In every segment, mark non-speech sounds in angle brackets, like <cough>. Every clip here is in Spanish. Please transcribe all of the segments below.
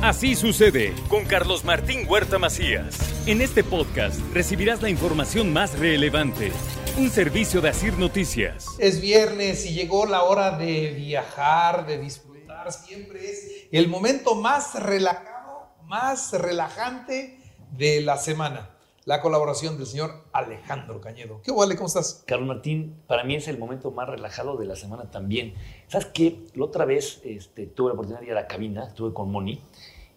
Así sucede con Carlos Martín Huerta Macías. En este podcast recibirás la información más relevante. Un servicio de Asir Noticias. Es viernes y llegó la hora de viajar, de disfrutar. Siempre es el momento más relajado, más relajante de la semana la colaboración del señor Alejandro Cañedo. ¿Qué vale? ¿Cómo estás? Carlos Martín, para mí es el momento más relajado de la semana también. ¿Sabes qué? La otra vez este, tuve la oportunidad de ir a la cabina, estuve con Moni,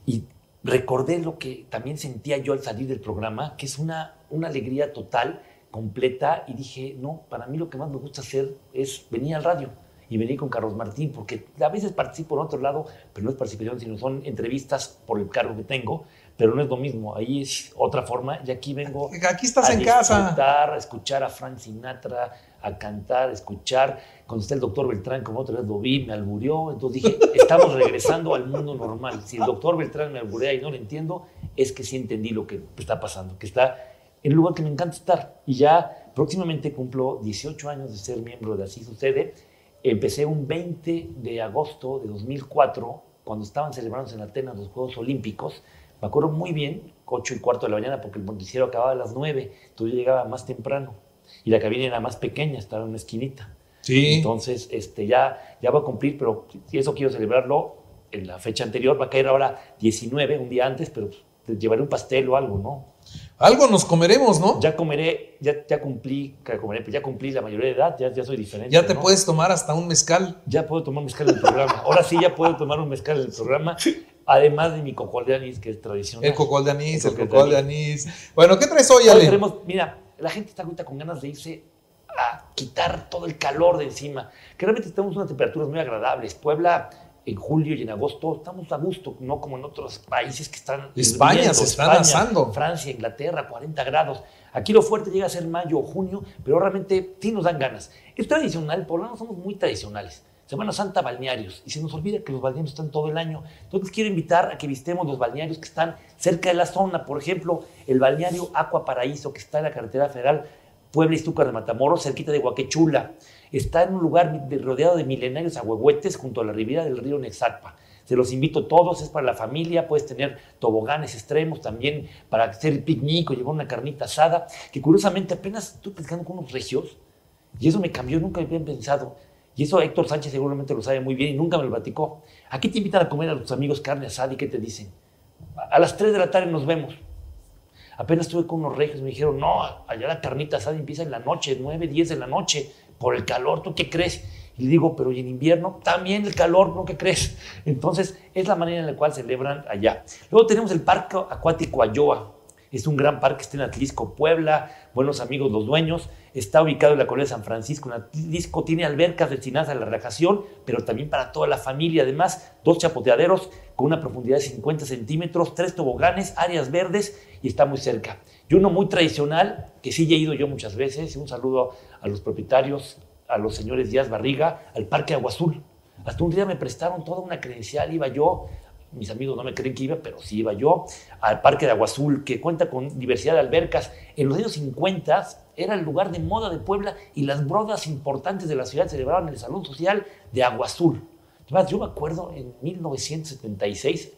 y recordé lo que también sentía yo al salir del programa, que es una, una alegría total, completa, y dije, no, para mí lo que más me gusta hacer es venir al radio y venir con Carlos Martín, porque a veces participo en otro lado, pero no es participación, sino son entrevistas por el cargo que tengo pero no es lo mismo. Ahí es otra forma y aquí vengo aquí estás a en casa. a escuchar a Frank Sinatra, a cantar, a escuchar. Cuando está el doctor Beltrán, como otra vez lo vi, me alburió. Entonces dije, <laughs> estamos regresando al mundo normal. Si el doctor Beltrán me alburea y no lo entiendo, es que sí entendí lo que está pasando, que está en el lugar que me encanta estar. Y ya próximamente cumplo 18 años de ser miembro de Así Sucede. Empecé un 20 de agosto de 2004, cuando estaban celebrándose en Atenas los Juegos Olímpicos me acuerdo muy bien, 8 y cuarto de la mañana, porque el noticiero acababa a las 9, entonces yo llegaba más temprano y la cabina era más pequeña, estaba en una esquinita. Sí. Entonces, este, ya, ya va a cumplir, pero si eso quiero celebrarlo en la fecha anterior, va a caer ahora 19, un día antes, pero pues, llevaré un pastel o algo, ¿no? Algo nos comeremos, ¿no? Ya comeré, ya, ya cumplí, comeré, pues ya cumplí la mayoría de edad, ya, ya soy diferente. Ya te puedes tomar hasta un mezcal. Ya puedo tomar un mezcal en el programa. Ahora sí ya puedo tomar un mezcal en el programa. Además de mi cocol de anís, que es tradicional. El cocol de anís, el, cocol de anís. Bueno, ¿qué traes hoy, Ale? mira, la gente está ahorita con ganas de irse a quitar todo el calor de encima. Que realmente tenemos unas temperaturas muy agradables. Puebla en julio y en agosto estamos a gusto, no como en otros países que están. España se están asando. Francia, Inglaterra, 40 grados. Aquí lo fuerte llega a ser mayo o junio, pero realmente sí nos dan ganas. Es tradicional, por lo menos somos muy tradicionales. Semana Santa, balnearios. Y se nos olvida que los balnearios están todo el año. Entonces quiero invitar a que visitemos los balnearios que están cerca de la zona. Por ejemplo, el balneario Aqua Paraíso, que está en la carretera federal Puebla Iztúcar de Matamoros, cerquita de Huaquechula. Está en un lugar rodeado de milenarios ahuehuetes junto a la ribera del río Nexalpa. Se los invito todos, es para la familia, puedes tener toboganes extremos también para hacer picnic o llevar una carnita asada, que curiosamente apenas estoy pescando con unos regios y eso me cambió, nunca había pensado y eso Héctor Sánchez seguramente lo sabe muy bien y nunca me lo platicó. Aquí te invitan a comer a tus amigos carne asada y ¿qué te dicen? A las 3 de la tarde nos vemos. Apenas estuve con unos y me dijeron, no, allá la carnita asada empieza en la noche, 9, 10 de la noche, por el calor, ¿tú qué crees? Y digo, pero ¿y en invierno? También el calor, ¿no? ¿Qué crees? Entonces, es la manera en la cual celebran allá. Luego tenemos el Parque Acuático Ayoa. Es un gran parque, está en Atlisco, Puebla, buenos amigos los dueños. Está ubicado en la colonia de San Francisco. En Atlisco tiene albercas destinadas a la relajación, pero también para toda la familia. Además, dos chapoteaderos con una profundidad de 50 centímetros, tres toboganes, áreas verdes y está muy cerca. Y uno muy tradicional, que sí he ido yo muchas veces. Un saludo a los propietarios, a los señores Díaz Barriga, al Parque Agua Azul. Hasta un día me prestaron toda una credencial, iba yo mis amigos no me creen que iba, pero sí iba yo, al Parque de Agua Azul, que cuenta con diversidad de albercas. En los años 50 era el lugar de moda de Puebla y las brodas importantes de la ciudad celebraban el Salón Social de Agua Azul. yo me acuerdo en 1976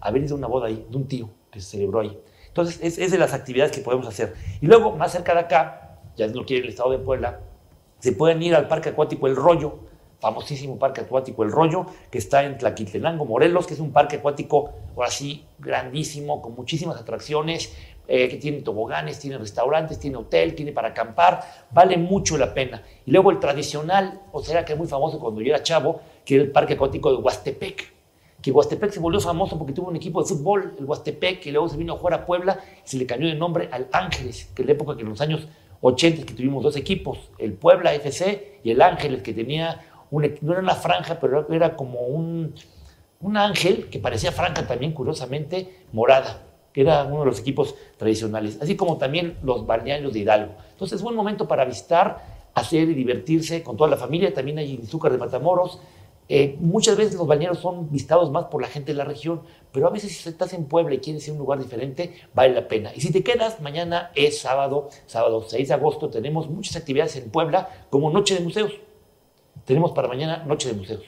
haber ido a una boda ahí, de un tío que se celebró ahí. Entonces, es, es de las actividades que podemos hacer. Y luego, más cerca de acá, ya no quiere el estado de Puebla, se pueden ir al Parque Acuático El Rollo, famosísimo parque acuático El Rollo, que está en Tlaquiltenango, Morelos, que es un parque acuático, ahora sí, grandísimo, con muchísimas atracciones, eh, que tiene toboganes, tiene restaurantes, tiene hotel, tiene para acampar, vale mucho la pena. Y luego el tradicional, o sea, que es muy famoso cuando yo era chavo, que era el parque acuático de Huastepec, que Huastepec se volvió famoso porque tuvo un equipo de fútbol, el Huastepec, que luego se vino a jugar a Puebla y se le cambió de nombre al Ángeles, que en la época que en los años 80 que tuvimos dos equipos, el Puebla FC y el Ángeles, que tenía no era una franja, pero era como un, un ángel que parecía franja también, curiosamente, morada, que era uno de los equipos tradicionales, así como también los balnearios de Hidalgo. Entonces, es buen momento para visitar, hacer y divertirse con toda la familia. También hay Izúcar de Matamoros. Eh, muchas veces los balnearios son visitados más por la gente de la región, pero a veces si estás en Puebla y quieres ir a un lugar diferente, vale la pena. Y si te quedas, mañana es sábado, sábado 6 de agosto, tenemos muchas actividades en Puebla como Noche de Museos tenemos para mañana Noche de Museos.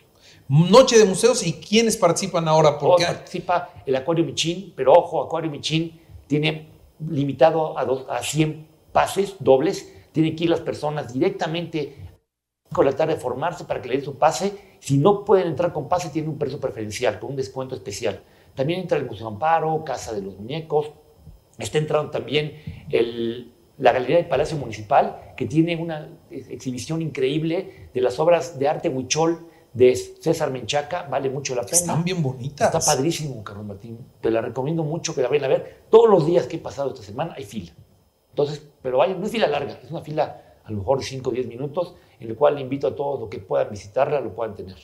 Noche de museos y quiénes participan ahora. Porque participa el Acuario Michín, pero ojo, Acuario Michín tiene limitado a, dos, a 100 pases dobles. Tienen que ir las personas directamente con la tarde de formarse para que le den su pase. Si no pueden entrar con pase, tienen un precio preferencial, con un descuento especial. También entra el Museo Amparo, Casa de los Muñecos. Está entrando también el, la Galería del Palacio Municipal, que tiene una exhibición increíble de las obras de arte huichol de César Menchaca, vale mucho la pena. Están bien bonitas. Está padrísimo, Carlos Martín. Te la recomiendo mucho que la vayan a ver. Todos los días que he pasado esta semana hay fila. Entonces, pero vayan, no es fila larga, es una fila a lo mejor de 5 o 10 minutos, en la cual invito a todos los que puedan visitarla, lo puedan tener.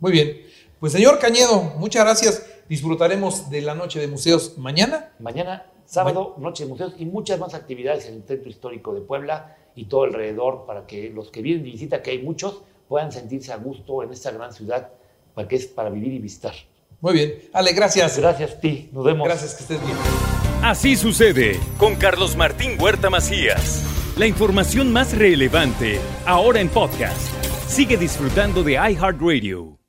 Muy bien. Pues señor Cañedo, muchas gracias. Disfrutaremos de la noche de museos mañana. Mañana Sábado, noche de museos y muchas más actividades en el Centro Histórico de Puebla y todo alrededor para que los que vienen de visita, que hay muchos, puedan sentirse a gusto en esta gran ciudad para que es para vivir y visitar. Muy bien. Ale, gracias. Gracias a ti. Nos vemos. Gracias, que estés bien. Así sucede con Carlos Martín Huerta Macías. La información más relevante ahora en podcast. Sigue disfrutando de iHeartRadio.